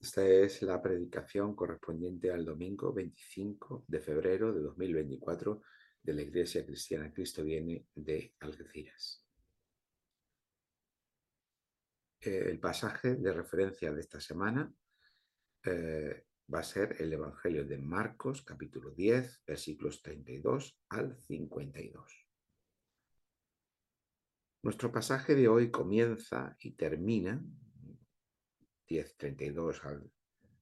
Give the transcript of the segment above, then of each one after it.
Esta es la predicación correspondiente al domingo 25 de febrero de 2024 de la Iglesia Cristiana Cristo Viene de Algeciras. Eh, el pasaje de referencia de esta semana eh, va a ser el Evangelio de Marcos, capítulo 10, versículos 32 al 52. Nuestro pasaje de hoy comienza y termina 10.32 al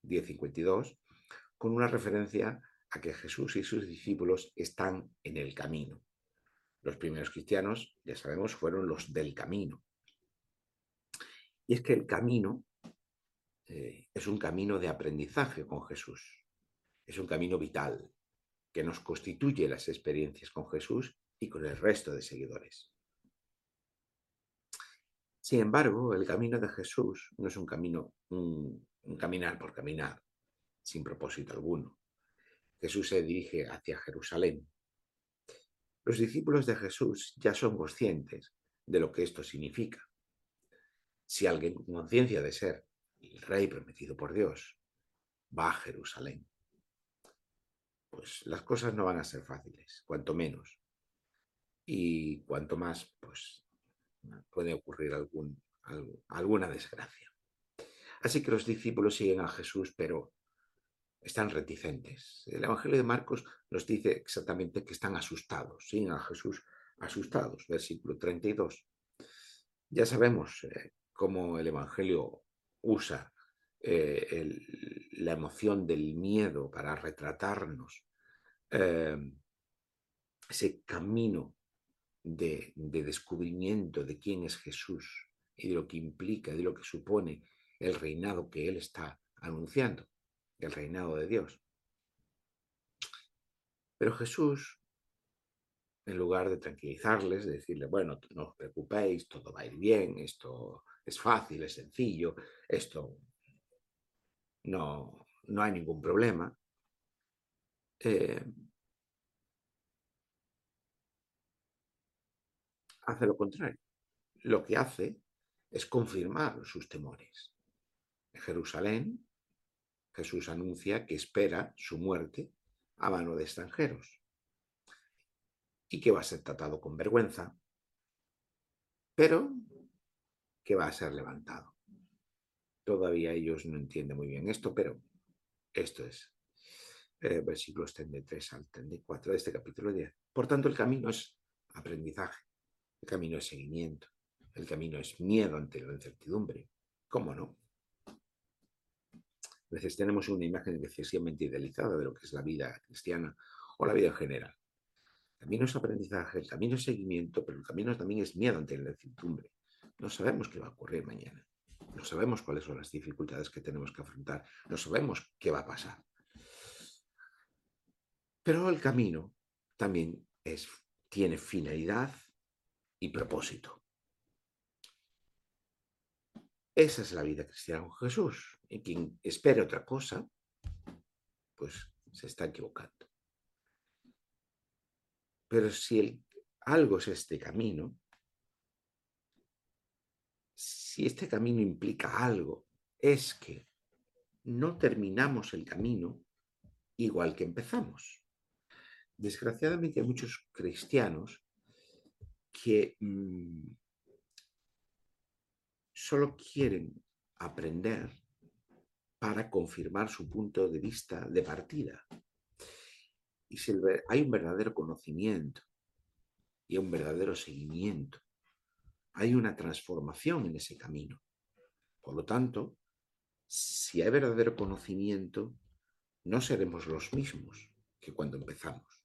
10.52, con una referencia a que Jesús y sus discípulos están en el camino. Los primeros cristianos, ya sabemos, fueron los del camino. Y es que el camino eh, es un camino de aprendizaje con Jesús. Es un camino vital que nos constituye las experiencias con Jesús y con el resto de seguidores. Sin embargo, el camino de Jesús no es un camino, un, caminar por caminar, sin propósito alguno. Jesús se dirige hacia Jerusalén. Los discípulos de Jesús ya son conscientes de lo que esto significa. Si alguien con conciencia de ser el rey prometido por Dios va a Jerusalén, pues las cosas no van a ser fáciles, cuanto menos. Y cuanto más, pues puede ocurrir alguna desgracia. Así que los discípulos siguen a Jesús, pero están reticentes. El Evangelio de Marcos nos dice exactamente que están asustados, siguen a Jesús asustados, versículo 32. Ya sabemos eh, cómo el Evangelio usa eh, la emoción del miedo para retratarnos eh, ese camino de, descubrimiento de quién es Jesús y de lo que implica, de lo que supone el reinado que Él está anunciando, el reinado de Dios. Pero Jesús, en lugar de tranquilizarles, de decirles, bueno, no os preocupéis, todo va a ir bien, esto es fácil, es sencillo, esto no, no hay ningún problema, eh, hace lo contrario. Lo que hace es confirmar sus temores. En Jerusalén, Jesús anuncia que espera su muerte a mano de extranjeros y que va a ser tratado con vergüenza, pero que va a ser levantado. Todavía ellos no entienden muy bien esto, pero esto es eh, versículos 33 al 34 de este capítulo 10. Por tanto, el camino es aprendizaje. Camino es seguimiento. El camino es miedo ante la incertidumbre. ¿Cómo no? A veces tenemos una imagen excesivamente idealizada de lo que es la vida cristiana o la vida en general. El camino es aprendizaje, el camino es seguimiento, pero el camino también es miedo ante la incertidumbre. No sabemos qué va a ocurrir mañana. No sabemos cuáles son las dificultades que tenemos que afrontar. No sabemos qué va a pasar. Pero el camino también es, tiene finalidad y propósito. Esa es la vida cristiana con Jesús. Y quien espera otra cosa, pues se está equivocando. Pero si el, algo es este camino, si este camino implica algo, es que no terminamos el camino igual que empezamos. Desgraciadamente muchos cristianos que mm, solo quieren aprender para confirmar su punto de vista de partida. Y si hay un verdadero conocimiento y un verdadero seguimiento, hay una transformación en ese camino. Por lo tanto, si hay verdadero conocimiento, no seremos los mismos que cuando empezamos.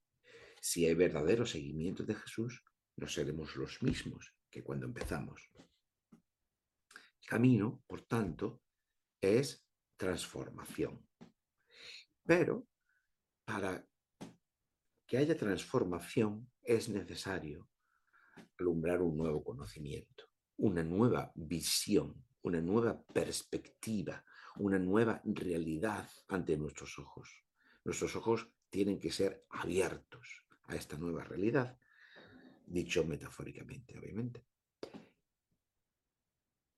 Si hay verdadero seguimiento de Jesús, no seremos los mismos que cuando empezamos. El camino, por tanto, es transformación. Pero para que haya transformación es necesario alumbrar un nuevo conocimiento, una nueva visión, una nueva perspectiva, una nueva realidad ante nuestros ojos. Nuestros ojos tienen que ser abiertos a esta nueva realidad dicho metafóricamente, obviamente.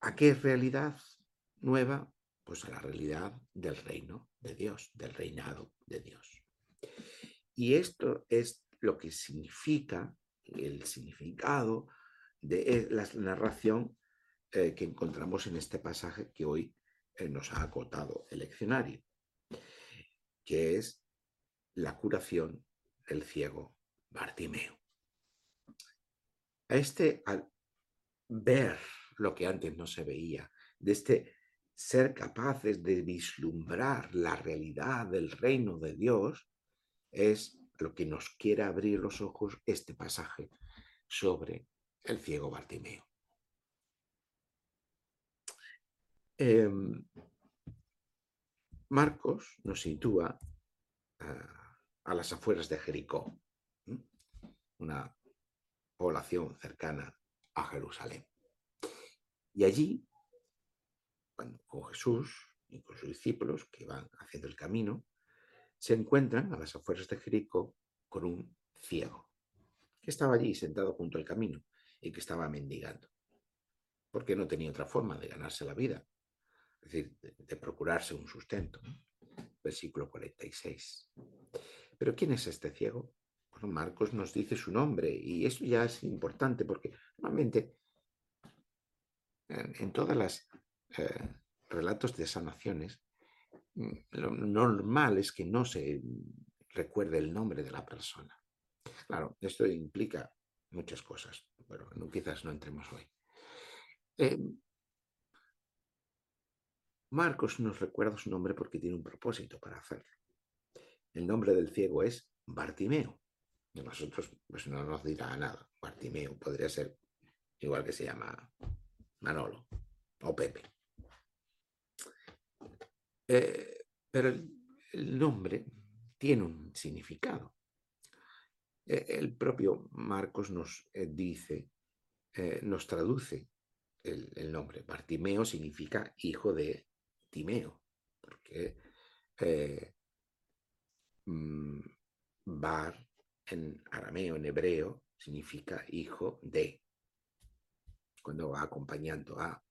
¿A qué realidad nueva? pues a la realidad del reino de Dios, del reinado de Dios. Y esto es lo que significa el significado de la narración eh, que encontramos en este pasaje que hoy eh, nos ha acotado el leccionario, que es la curación del ciego Bartimeo. A este, al ver lo que antes no se veía, de este ser capaces de vislumbrar la realidad del reino de Dios, es lo que nos quiere abrir los ojos este pasaje sobre el ciego Bartimeo. Em, Marcos nos sitúa a las afueras de Jericó, una población cercana a Jerusalén. Y allí, con Jesús y con sus discípulos que van haciendo el camino, se encuentran a las afueras de Jericó con un ciego, que estaba allí sentado junto al camino y que estaba mendigando, porque no tenía otra forma de ganarse la vida, es decir, de, procurarse un sustento. Versículo 46. Pero ¿quién es este ciego? Marcos nos dice su nombre y eso ya es importante porque normalmente en, todas las eh, relatos de sanaciones, mm, lo normal es que no se recuerde el nombre de la persona. Claro, esto implica muchas cosas, pero quizás no entremos hoy. Eh, Marcos nos recuerda su nombre porque tiene un propósito para hacerlo. El nombre del ciego es Bartimeo. De nosotros pues no nos dirá nada. Bartimeo podría ser igual que se llama Manolo o Pepe. Eh, pero el, nombre tiene un significado. E, el propio Marcos nos eh, dice, eh, nos traduce el, nombre. Bartimeo significa hijo de Timeo, porque mm, Bar en arameo, en hebreo, significa hijo de, cuando va acompañando a,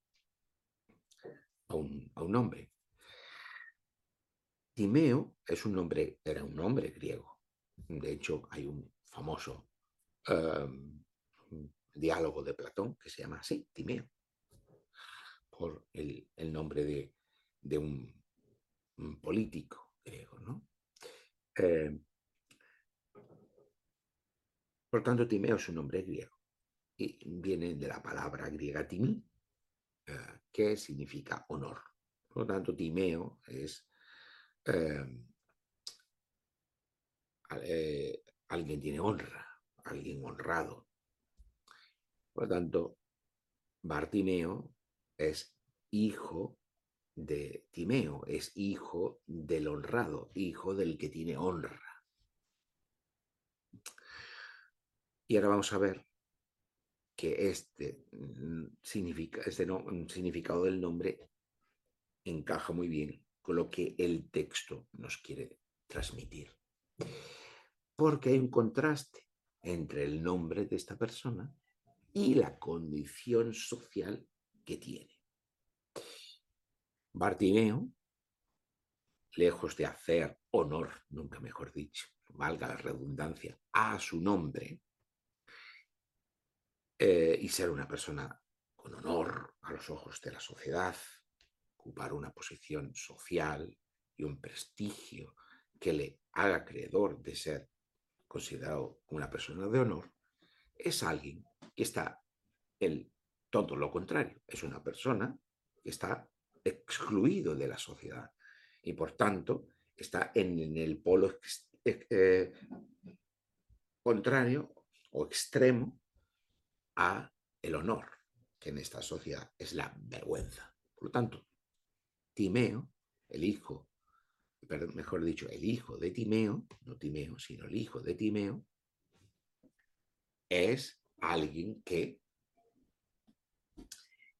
a, un, hombre. Timeo es un nombre, era un nombre griego. De hecho, hay un famoso em, diálogo de Platón que se llama así, Timeo, por el nombre de, de un, político griego. ¿no? Eh, por tanto, Timeo es un nombre griego y viene de la palabra griega timi, eh, que significa honor. Por lo tanto, Timeo es eh, alguien tiene honra, alguien honrado. Por lo tanto, Bartimeo es hijo de Timeo, es hijo del honrado, hijo del que tiene honra. Y ahora vamos a ver que este, mm, este mm, significado del nombre encaja muy bien con lo que el texto nos quiere transmitir. Porque hay un contraste entre el nombre de esta persona y la condición social que tiene. Bartimeo, lejos de hacer honor, nunca mejor dicho, valga la redundancia, a su nombre eh, y ser una persona con honor a los ojos de la sociedad, ocupar una posición social y un prestigio que le haga acreedor de ser considerado una persona de honor, es alguien que está en todo lo contrario, es una persona que está excluido de la sociedad y por tanto está en, el polo eh, contrario o extremo a el honor, que en esta sociedad es la vergüenza. Por lo tanto, Timeo, el hijo, mejor dicho, el hijo de Timeo, no Timeo, sino el hijo de Timeo, es alguien que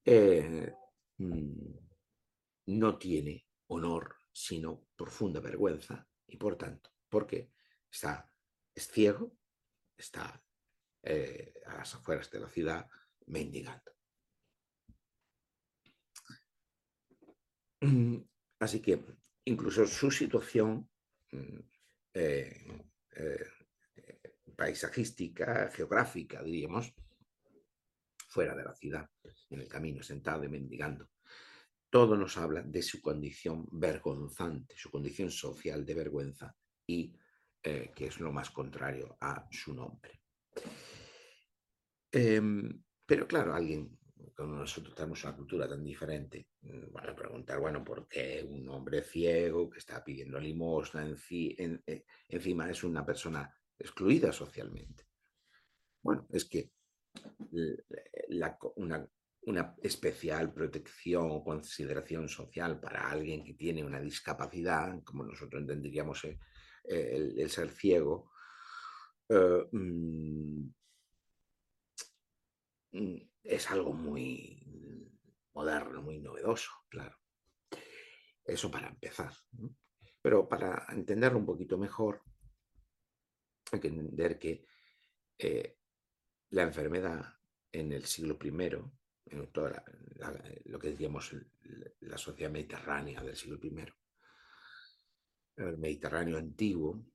eh, mm, no tiene honor, sino profunda vergüenza, y por tanto, porque está, es ciego, está eh, a las afueras de la ciudad mendigando. Así que incluso su situación mm, eh, eh, paisajística, geográfica, diríamos, fuera de la ciudad, en el camino, sentado y mendigando. Todo nos habla de su condición vergonzante, su condición social de vergüenza y que es lo más contrario a su nombre. Em, pero claro, alguien como nosotros tenemos una cultura tan diferente, mm, van a preguntar, bueno, ¿por qué un hombre ciego que está pidiendo limosna eh, encima es una persona excluida socialmente? Bueno, es que una, especial protección o consideración social para alguien que tiene una discapacidad, como nosotros entenderíamos eh, el, ser ciego, eh, mm, es algo muy moderno, muy novedoso, claro. Eso para empezar. Pero para entenderlo un poquito mejor, hay que entender que eh, la enfermedad en el siglo I, en toda lo que diríamos la sociedad mediterránea del siglo I, el Mediterráneo antiguo,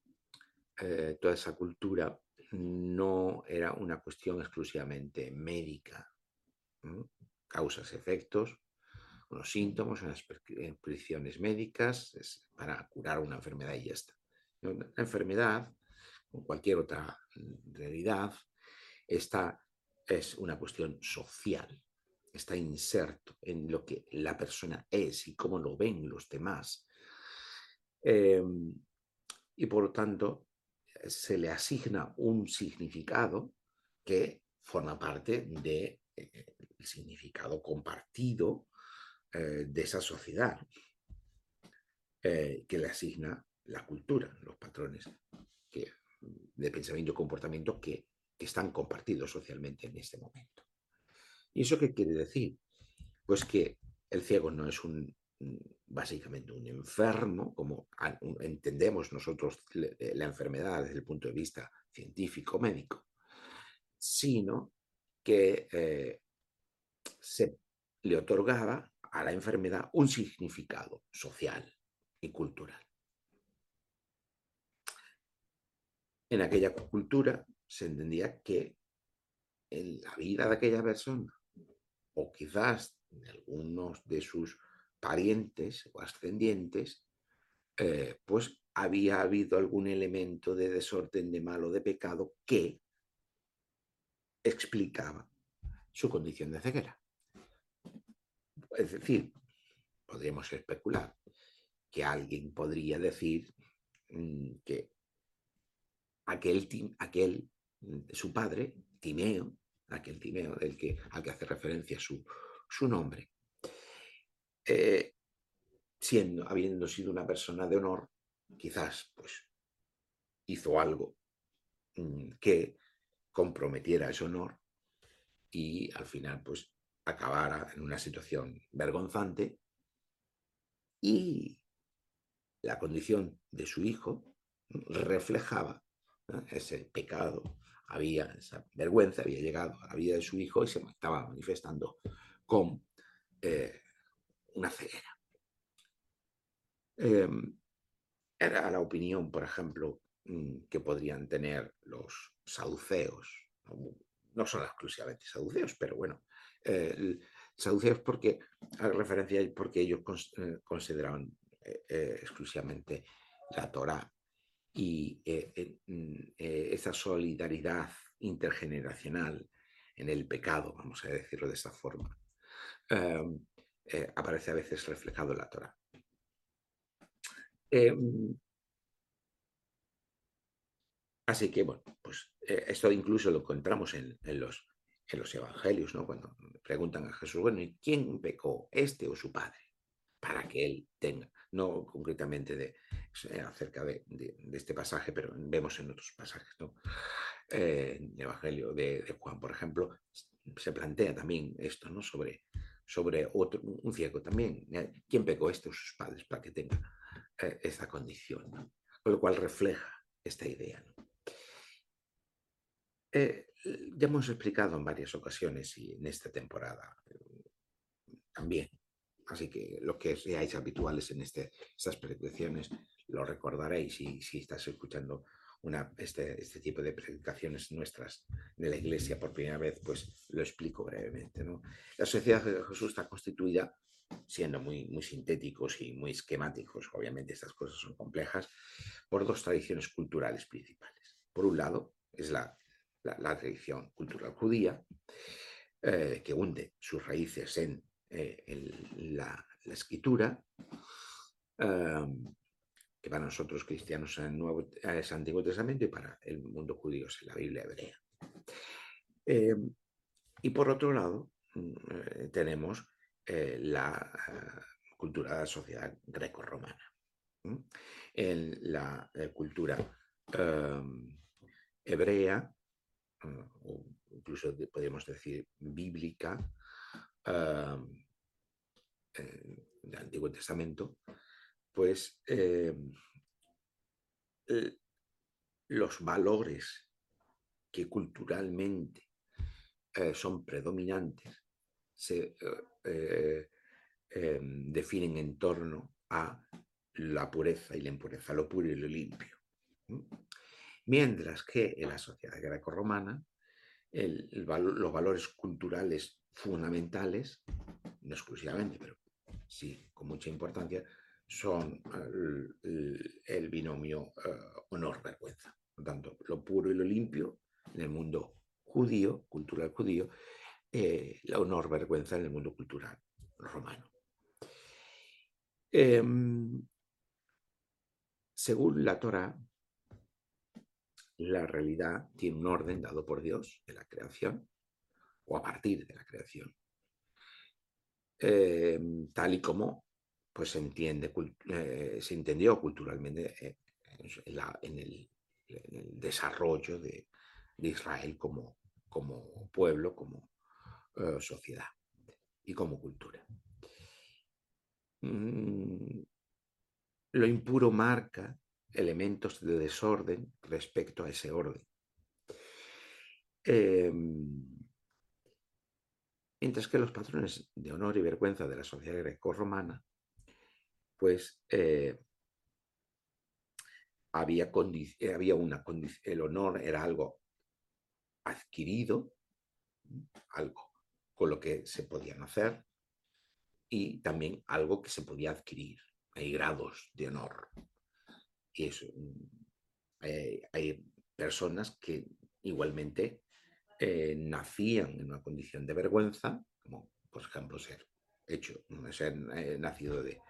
eh, toda esa cultura no era una cuestión exclusivamente médica, causas, efectos, unos síntomas, unas prescripciones médicas para curar una enfermedad y ya está. La enfermedad, o cualquier otra realidad, esta es una cuestión social, está inserto en lo que la persona es y cómo lo ven los demás. Em, y por lo tanto, se le asigna un significado que forma parte del de, eh, significado compartido eh, de esa sociedad eh, que le asigna la cultura, los patrones de pensamiento y comportamiento que que están compartidos socialmente en este momento. ¿Y eso qué quiere decir? Pues que el ciego no es un, básicamente un enfermo, como entendemos nosotros la enfermedad desde el punto de vista científico médico, sino que eh, se le otorgaba a la enfermedad un significado social y cultural. En aquella cultura se entendía que en la vida de aquella persona, o quizás de algunos de sus parientes o ascendientes, eh, pues había habido algún elemento de desorden, de mal o de pecado que explicaba su condición de ceguera. Es decir, podríamos especular que alguien podría decir mm, que aquel, aquel su padre, Timeo, aquel Timeo del que, al que hace referencia su, su nombre, eh, siendo, habiendo sido una persona de honor, quizás pues hizo algo mm, que comprometiera ese honor y al final pues acabara en una situación vergonzante y la condición de su hijo reflejaba ese pecado había, esa vergüenza había llegado a la vida de su hijo y se estaba manifestando con eh, una ceguera. Em, era la opinión, por ejemplo, mm, que podrían tener los saduceos. No son exclusivamente saduceos, pero bueno, eh, saduceos porque, a referencia porque ellos eh, consideraban exclusivamente la Torah y eh, mm, eh, esa solidaridad intergeneracional en el pecado, vamos a decirlo de esa forma, em, eh, aparece a veces reflejado en la Torah. Em, así que, bueno, pues esto incluso lo encontramos en, los, en los evangelios, ¿no? Cuando preguntan a Jesús, bueno, ¿y quién pecó, este o su padre? Para que él tenga no concretamente de, eh, acerca de, este pasaje, pero vemos en otros pasajes, ¿no? Eh, en el Evangelio de, Juan, por ejemplo, se plantea también esto, ¿no? Sobre, sobre otro, un ciego también. ¿eh? ¿Quién pecó esto? Sus padres, para que tenga esta condición, Con lo cual refleja esta idea, ya hemos explicado en varias ocasiones y en esta temporada también Así que lo que seáis habituales en este, estas predicaciones lo recordaréis y si estás escuchando una, este, este, tipo de predicaciones nuestras de la iglesia por primera vez, pues lo explico brevemente. ¿no? La sociedad de Jesús está constituida, siendo muy, muy sintéticos y muy esquemáticos, obviamente estas cosas son complejas, por dos tradiciones culturales principales. Por un lado, es la, la, tradición cultural judía, eh, que hunde sus raíces en, eh, la, la, escritura, um, para nosotros cristianos el Nuevo, es Antiguo Testamento y para el mundo judío es la Biblia hebrea. Eh, y por otro lado, mm, eh, tenemos eh, la cultura de la sociedad greco-romana. En la cultura hebrea, o incluso podríamos decir bíblica, del Antiguo Testamento, pues em, los valores que culturalmente eh, son predominantes se eh, em, definen en torno a la pureza y la impureza, lo puro y lo limpio. Mientras que en la sociedad greco-romana los valores culturales fundamentales, no exclusivamente, pero sí con mucha importancia, son el, binomio eh, honor-vergüenza. Por tanto, lo puro y lo limpio en el mundo judío, cultural judío, eh, la honor-vergüenza en el mundo cultural romano. Em, según la Torah, la realidad tiene un orden dado por Dios en la creación o a partir de la creación, em, tal y como pues se, entiende, eh, se entendió culturalmente eh, en, el, desarrollo de, Israel como, como, pueblo, como eh, sociedad y como cultura. Mm, lo impuro marca elementos de desorden respecto a ese orden. Em, mientras que los patrones de honor y vergüenza de la sociedad greco-romana pues eh, había, eh, había una el honor era algo adquirido, algo con lo que se podían hacer y también algo que se podía adquirir. Hay grados de honor. Y eso, mm, hay, personas que igualmente eh, nacían en una condición de vergüenza, como por ejemplo ser hecho, ser nacido de,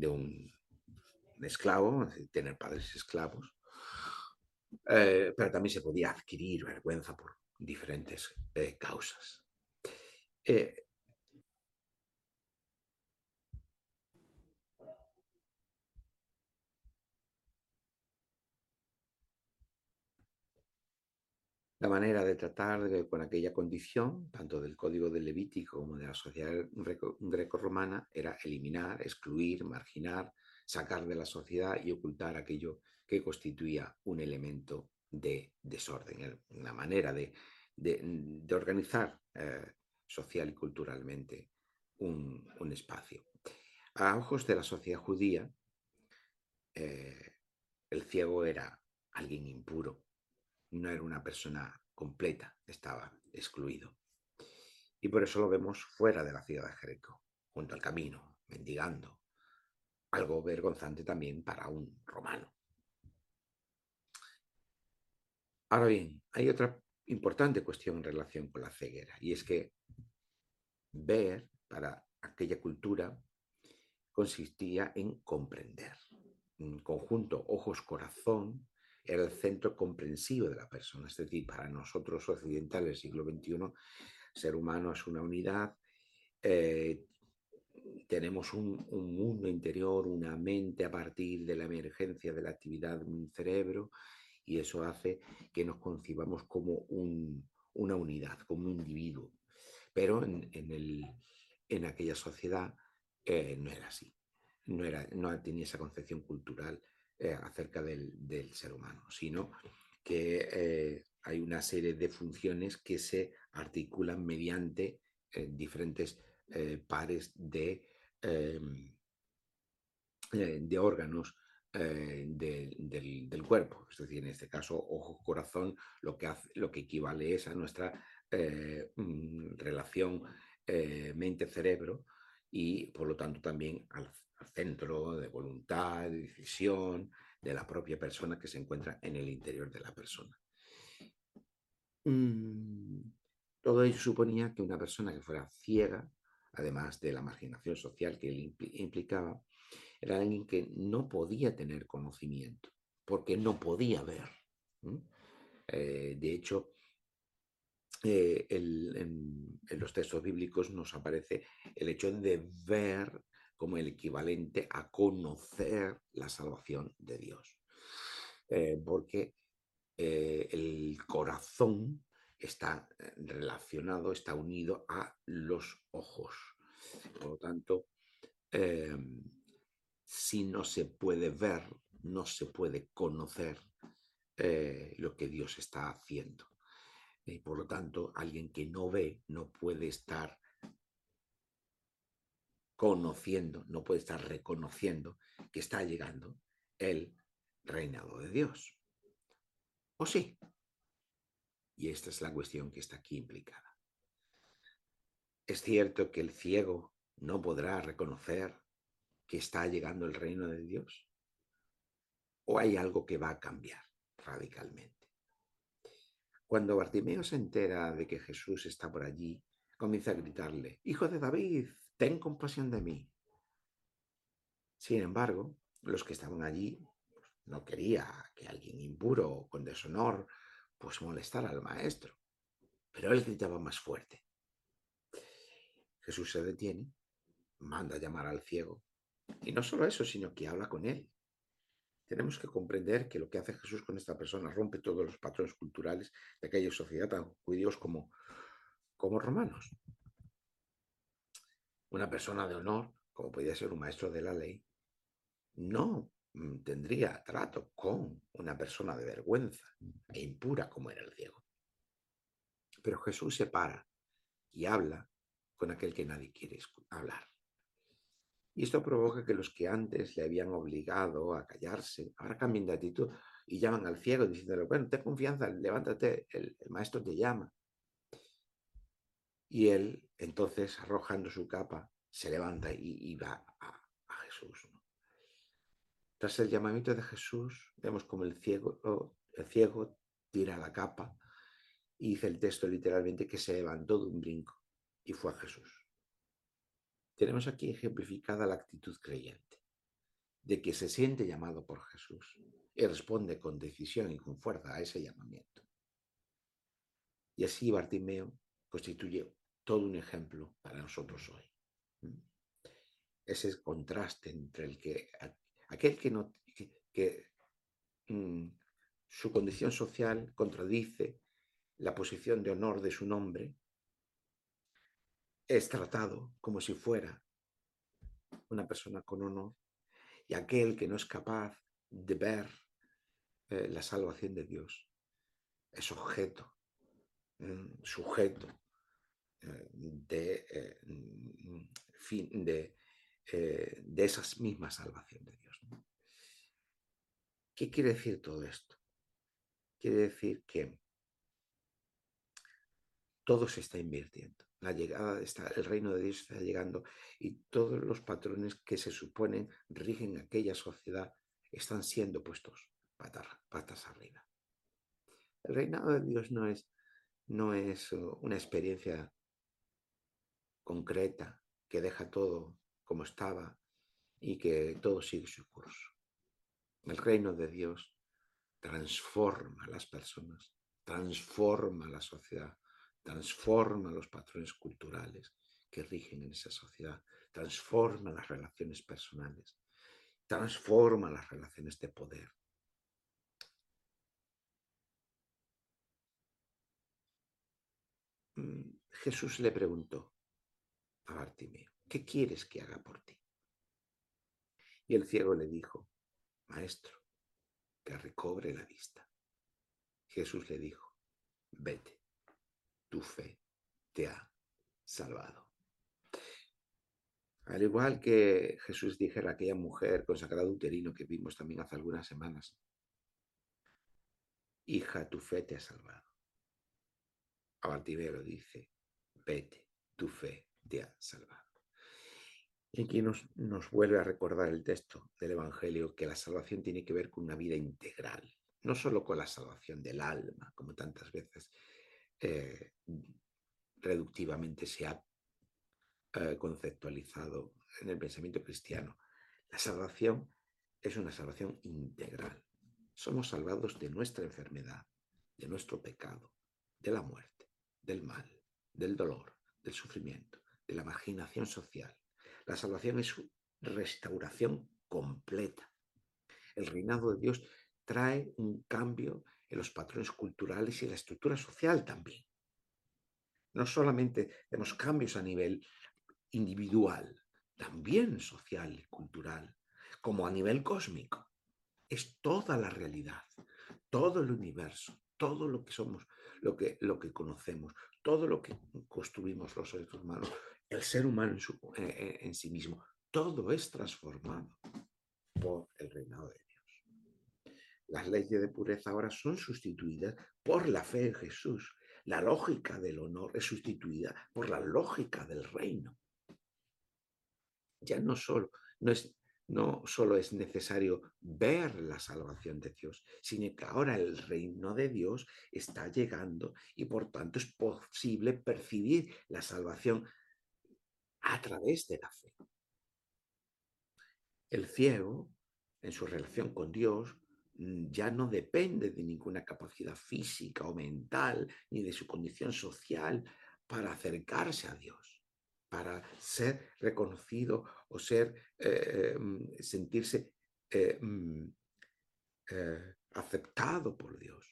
de un esclavo, tener padres esclavos, eh, pero también se podía adquirir vergüenza por diferentes eh, causas. Eh, La manera de tratar con aquella condición, tanto del código del Levítico como de la sociedad greco-romana, era eliminar, excluir, marginar, sacar de la sociedad y ocultar aquello que constituía un elemento de desorden, una manera de, organizar eh, social y culturalmente un, espacio. A ojos de la sociedad judía, eh, el ciego era alguien impuro, no era una persona completa, estaba excluido. Y por eso lo vemos fuera de la ciudad de Jericó, junto al camino, mendigando. Algo vergonzante también para un romano. Ahora bien, hay otra importante cuestión en relación con la ceguera, y es que ver para aquella cultura consistía en comprender. Un conjunto ojos-corazón era el centro comprensivo de la persona. Es decir, para nosotros occidentales siglo XXI, ser humano es una unidad, eh, tenemos un, mundo interior, una mente a partir de la emergencia de la actividad de un cerebro y eso hace que nos concibamos como una unidad, como un individuo. Pero en, el, en aquella sociedad eh, no era así, no, era, no tenía esa concepción cultural eh, acerca del, ser humano, sino que eh, hay una serie de funciones que se articulan mediante eh, diferentes pares de em, órganos del, cuerpo. Es decir, en este caso, ojo-corazón, lo, que lo que equivale es a nuestra mm, relación mente-cerebro y, por lo tanto, también al, centro de voluntad, de decisión de la propia persona que se encuentra en el interior de la persona. Mm, todo ello suponía que una persona que fuera ciega, además de la marginación social que implicaba, era alguien que no podía tener conocimiento, porque no podía ver. Eh, de hecho, eh, en, los textos bíblicos nos aparece el hecho de ver como el equivalente a conocer la salvación de Dios. Eh, porque el corazón está relacionado, está unido a los ojos. Por lo tanto, em, si no se puede ver, no se puede conocer eh, lo que Dios está haciendo. Y por lo tanto, alguien que no ve no puede estar conociendo, no puede estar reconociendo que está llegando el reinado de Dios. ¿O sí? Y esta es la cuestión que está aquí implicada. Es cierto que el ciego no podrá reconocer que está llegando el reino de Dios? ¿O hay algo que va a cambiar radicalmente? Cuando Bartimeo se entera de que Jesús está por allí, comienza a gritarle, Hijo de David, ten compasión de mí. Sin embargo, los que estaban allí no quería que alguien impuro o con deshonor pues molestara al maestro, pero él gritaba más fuerte. Jesús se detiene, manda llamar al ciego y no solo eso, sino que habla con él. Tenemos que comprender que lo que hace Jesús con esta persona rompe todos los patrones culturales de aquella sociedad, tan judíos como, como romanos. Una persona de honor, como podía ser un maestro de la ley, no mm, tendría trato con una persona de vergüenza e impura como era el ciego. Pero Jesús se para y habla con aquel que nadie quiere hablar. Y esto provoca que los que antes le habían obligado a callarse, ahora cambien de actitud y llaman al ciego diciéndole, bueno, ten confianza, levántate, el, maestro te llama. Y él, entonces, arrojando su capa, se levanta y, va a, Jesús. Tras el llamamiento de Jesús, vemos como el ciego, el ciego tira la capa y dice el texto literalmente que se levantó de un brinco y fue a Jesús. Tenemos aquí ejemplificada la actitud creyente, de que se siente llamado por Jesús y responde con decisión y con fuerza a ese llamamiento. Y así Bartimeo constituye todo un ejemplo para nosotros hoy. Ese contraste entre el que aquel que no que, mm, su condición social contradice la posición de honor de su nombre es tratado como si fuera una persona con honor y aquel que no es capaz de ver eh, la salvación de Dios es objeto, sujeto de, eh, mm, de, de esa misma salvación de Dios. ¿Qué quiere decir todo esto? Quiere decir que todo se está invirtiendo la llegada está, el reino de Dios está llegando y todos los patrones que se suponen rigen aquella sociedad están siendo puestos patas, patas arriba. El reinado de Dios no es, no es uh, una experiencia concreta que deja todo como estaba y que todo sigue su curso. El reino de Dios transforma las personas, transforma la sociedad, transforma los patrones culturales que rigen en esa sociedad, transforma las relaciones personales, transforma las relaciones de poder. Mm, Jesús le preguntó Bartimeo, ¿qué quieres que haga por ti? Y el ciego le dijo, Maestro, que recobre la vista. Jesús le dijo, vete tu fe te ha salvado. Al igual que Jesús dijera a aquella mujer consagrada uterino que vimos también hace algunas semanas, hija, tu fe te ha salvado. A Bartimeo dice, vete, tu fe salvado. Y aquí nos, nos vuelve a recordar el texto del Evangelio que la salvación tiene que ver con una vida integral, no solo con la salvación del alma, como tantas veces eh, reductivamente se ha eh, conceptualizado en el pensamiento cristiano. La salvación es una salvación integral. Somos salvados de nuestra enfermedad, de nuestro pecado, de la muerte, del mal, del dolor, del sufrimiento, la marginación social. La salvación es restauración completa. El reinado de Dios trae un cambio en los patrones culturales y la estructura social también. No solamente tenemos cambios a nivel individual, también social y cultural, como a nivel cósmico. Es toda la realidad, todo el universo, todo lo que somos, lo que, lo que conocemos, todo lo que construimos los seres humanos, el ser humano en, sí mismo, todo es transformado por el reinado de Dios. Las leyes de pureza ahora son sustituidas por la fe en Jesús. La lógica del honor es sustituida por la lógica del reino ya no solo, no es, no solo es necesario ver la salvación de Dios, sino que ahora el reino de Dios está llegando y por tanto es posible percibir la salvación a través de la fe. El ciego, en su relación con Dios, mm, ya no depende de ninguna capacidad física o mental, ni de su condición social para acercarse a Dios para ser reconocido o ser, eh, mm, sentirse eh, mm, eh, aceptado por Dios,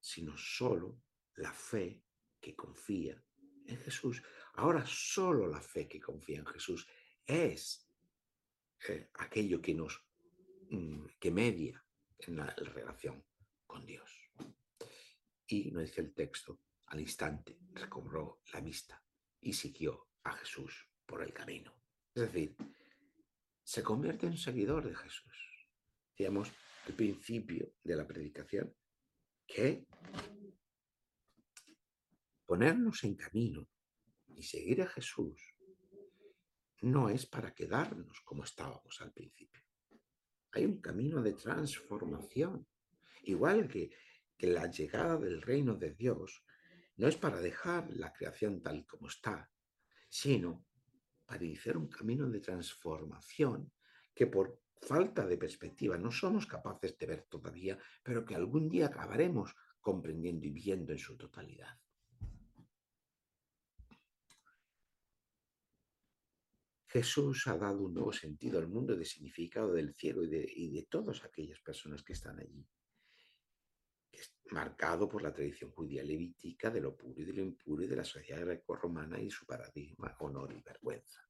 sino solo la fe que confía en Jesús. Ahora solo la fe que confía en Jesús es aquello que nos mm, que media en la relación con Dios. Y nos dice el texto, al instante recobró la vista y siguió a Jesús por el camino. Es decir, se convierte en seguidor de Jesús. Digamos, el principio de la predicación, que ponernos en camino y seguir a Jesús no es para quedarnos como estábamos al principio. Hay un camino de transformación. Igual que, que la llegada del reino de Dios no es para dejar la creación tal como está, sino para iniciar un camino de transformación que por falta de perspectiva no somos capaces de ver todavía, pero que algún día acabaremos comprendiendo y viendo en su totalidad. Jesús ha dado un nuevo sentido al mundo de significado del cielo y de, y todas aquellas personas que están allí marcado por la tradición judía levítica de lo puro y de lo impuro y de la sociedad greco-romana y su paradigma honor y vergüenza.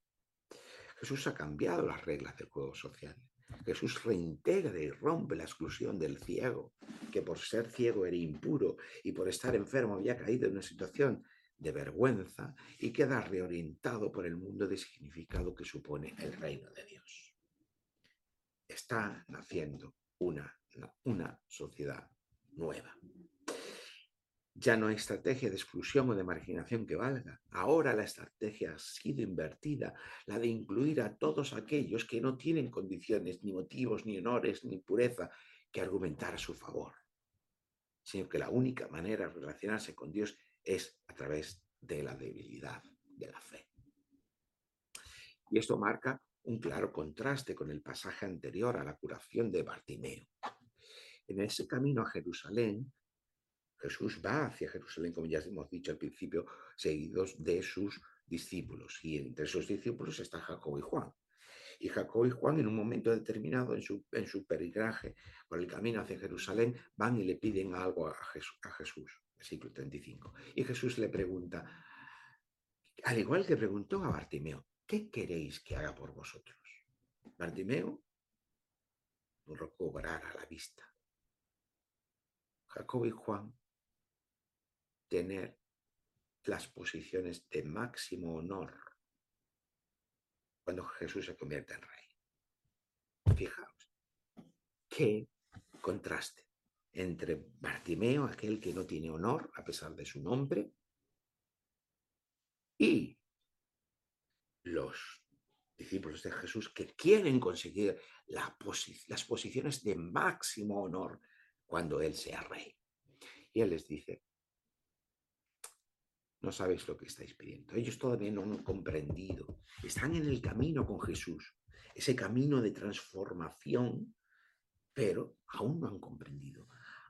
Jesús ha cambiado las reglas del juego social. Jesús reintegra y rompe la exclusión del ciego, que por ser ciego era impuro y por estar enfermo había caído en una situación de vergüenza y queda reorientado por el mundo de significado que supone el reino de Dios. Está naciendo una, una sociedad nueva. Ya no hay estrategia de exclusión o de marginación que valga. Ahora la estrategia ha sido invertida, la de incluir a todos aquellos que no tienen condiciones, ni motivos, ni honores, ni pureza que argumentar a su favor, sino que la única manera de relacionarse con Dios es a través de la debilidad de la fe. Y esto marca un claro contraste con el pasaje anterior a la curación de Bartimeo. En ese camino a Jerusalén, Jesús va hacia Jerusalén, como ya hemos dicho al principio, seguidos de sus discípulos. Y entre esos discípulos está Jacob y Juan. Y Jacob y Juan, en un momento determinado, en su, en su perigraje por el camino hacia Jerusalén, van y le piden algo a Jesús, versículo 35. Y Jesús le pregunta, al igual que preguntó a Bartimeo, ¿qué queréis que haga por vosotros? Bartimeo recobrará la vista. Jacob y Juan tener las posiciones de máximo honor cuando Jesús se convierte en rey. Fijaos, qué contraste entre Bartimeo, aquel que no tiene honor a pesar de su nombre, y los discípulos de Jesús que quieren conseguir las posiciones de máximo honor cuando Él sea rey. Y Él les dice, no sabéis lo que estáis pidiendo. Ellos todavía no han comprendido. Están en el camino con Jesús, ese camino de transformación, pero aún no han comprendido.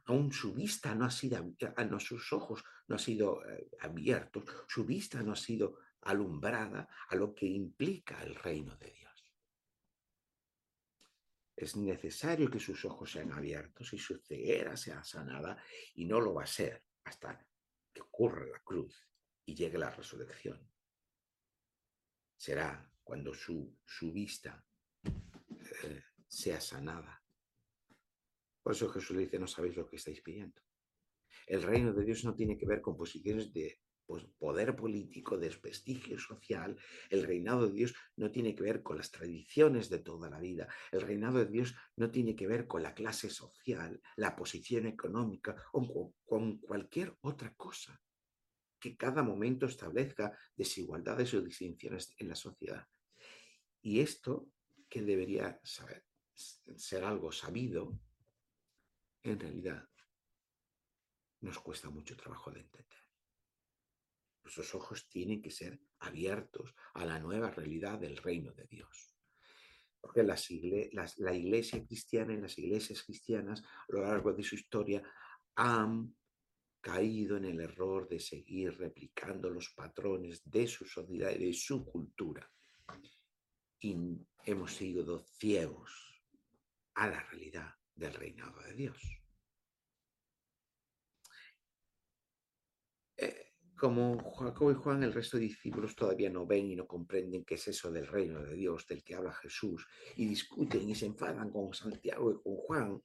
Aún su vista no ha sido, no, sus ojos no han sido eh, abiertos, su vista no ha sido alumbrada a lo que implica el reino de Dios. Es necesario que sus ojos sean abiertos y su ceguera sea sanada y no lo va a ser hasta que ocurra la cruz y llegue la resurrección. Será cuando su, su vista eh, sea sanada. Por eso Jesús le dice, no sabéis lo que estáis pidiendo. El reino de Dios no tiene que ver con posiciones de pues, poder político, desprestigio social. El reinado de Dios no tiene que ver con las tradiciones de toda la vida. El reinado de Dios no tiene que ver con la clase social, la posición económica o con cualquier otra cosa que cada momento establezca desigualdades o distinciones en la sociedad. Y esto, que debería ser algo sabido, en realidad nos cuesta mucho trabajo de entender. Nuestros ojos tienen que ser abiertos a la nueva realidad del reino de Dios. Porque la iglesia cristiana y las iglesias cristianas a lo largo de su historia han caído en el error de seguir replicando los patrones de su sociedad y de su cultura. Y hemos sido ciegos a la realidad del reinado de Dios. Eh, como Jacobo y Juan, el resto de discípulos todavía no ven y no comprenden qué es eso del reino de Dios del que habla Jesús y discuten y se enfadan con Santiago y con Juan,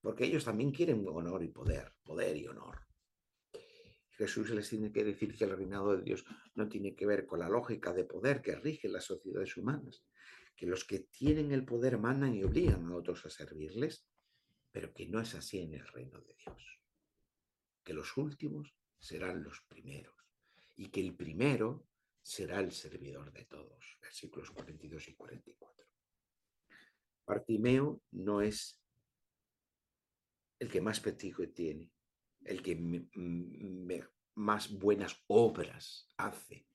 porque ellos también quieren honor y poder, poder y honor. Jesús les tiene que decir que el reinado de Dios no tiene que ver con la lógica de poder que rige las sociedades humanas, que los que tienen el poder mandan y obligan a otros a servirles, pero que no es así en el reino de Dios, que los últimos serán los primeros y que el primero será el servidor de todos, versículos 42 y 44. Bartimeo no es el que más prestigio tiene, el que más buenas obras hace.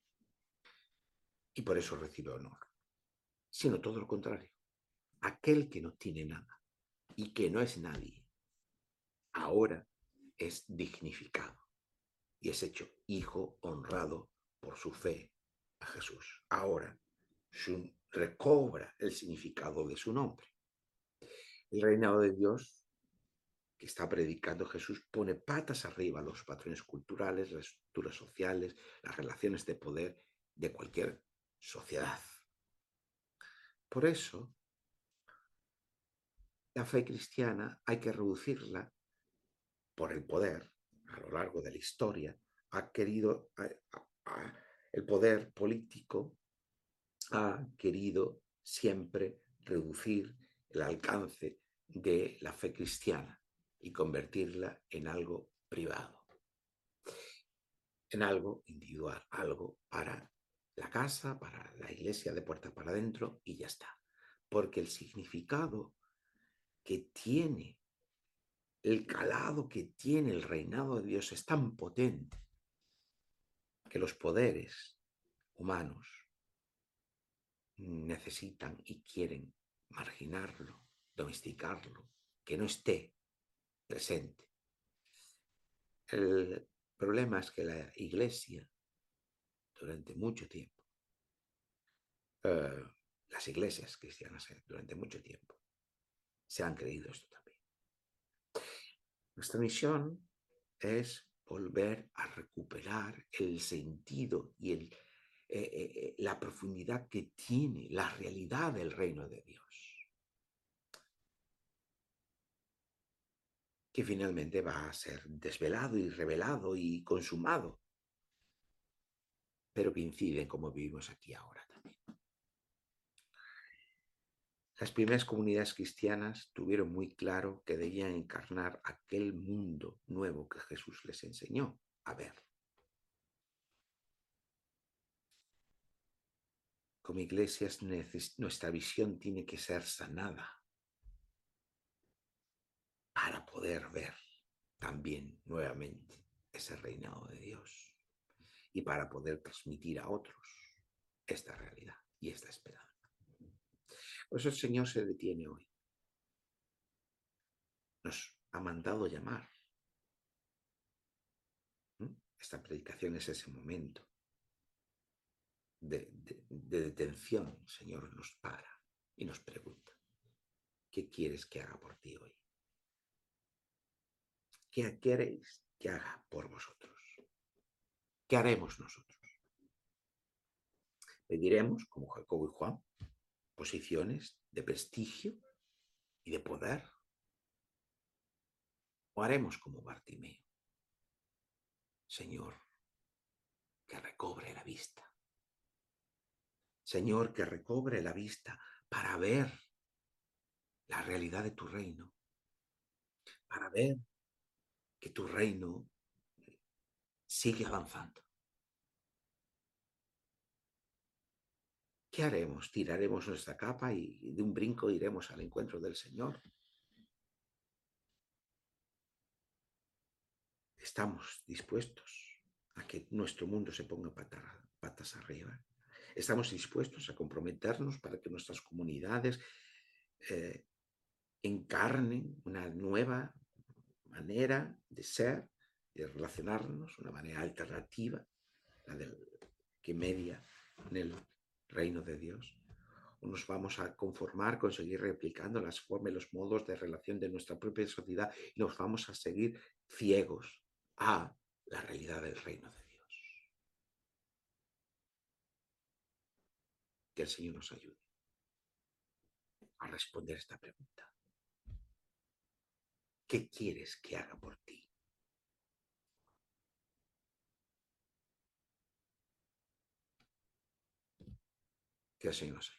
Y por eso recibe honor. Sino todo lo contrario. Aquel que no tiene nada y que no es nadie, ahora es dignificado y es hecho hijo honrado por su fe a Jesús. Ahora recobra el significado de su nombre. El reinado de Dios que está predicando Jesús pone patas arriba los patrones culturales, las estructuras sociales, las relaciones de poder de cualquier sociedad. Por eso, la fe cristiana hay que reducirla por el poder a lo largo de la historia. Ha querido, el poder político ha querido siempre reducir el alcance de la fe cristiana y convertirla en algo privado, en algo individual, algo para la casa, para la iglesia de puerta para adentro y ya está. Porque el significado que tiene, el calado que tiene el reinado de Dios es tan potente que los poderes humanos necesitan y quieren marginarlo, domesticarlo, que no esté presente. El problema es que la iglesia, durante mucho tiempo, eh, las iglesias cristianas eh, durante mucho tiempo, se han creído esto también. Nuestra misión es volver a recuperar el sentido y el, eh, la profundidad que tiene la realidad del reino de Dios. que finalmente va a ser desvelado y revelado y consumado, pero que incide en cómo vivimos aquí ahora también. Las primeras comunidades cristianas tuvieron muy claro que debían encarnar aquel mundo nuevo que Jesús les enseñó a ver. Como iglesias, nuestra visión tiene que ser sanada para poder ver también nuevamente ese reinado de Dios y para poder transmitir a otros esta realidad y esta esperanza. Por eso el Señor se detiene hoy. Nos ha mandado llamar. ¿Mm? Esta predicación es ese momento de, detención. El Señor nos para y nos pregunta, ¿qué quieres que haga por ti hoy? ¿Qué queréis que haga por vosotros? ¿Qué haremos nosotros? Pediremos, como Jacobo y Juan, posiciones de prestigio y de poder. O haremos como Bartimeo. Señor, que recobre la vista. Señor, que recobre la vista para ver la realidad de tu reino, para ver que tu reino sigue avanzando. ¿Qué haremos? ¿Tiraremos nuestra capa y de un brinco iremos al encuentro del Señor? ¿Estamos dispuestos a que nuestro mundo se ponga patas arriba? ¿Estamos dispuestos a comprometernos para que nuestras comunidades eh, encarnen una nueva manera de ser, de relacionarnos, una manera alternativa, la del, que media en el reino de Dios? ¿O nos vamos a conformar con seguir replicando las formas y los modos de relación de nuestra propia sociedad y nos vamos a seguir ciegos a la realidad del reino de Dios? Que el Señor nos ayude a responder esta pregunta. ¿Qué quieres que haga por ti? Que Señor nos ayude.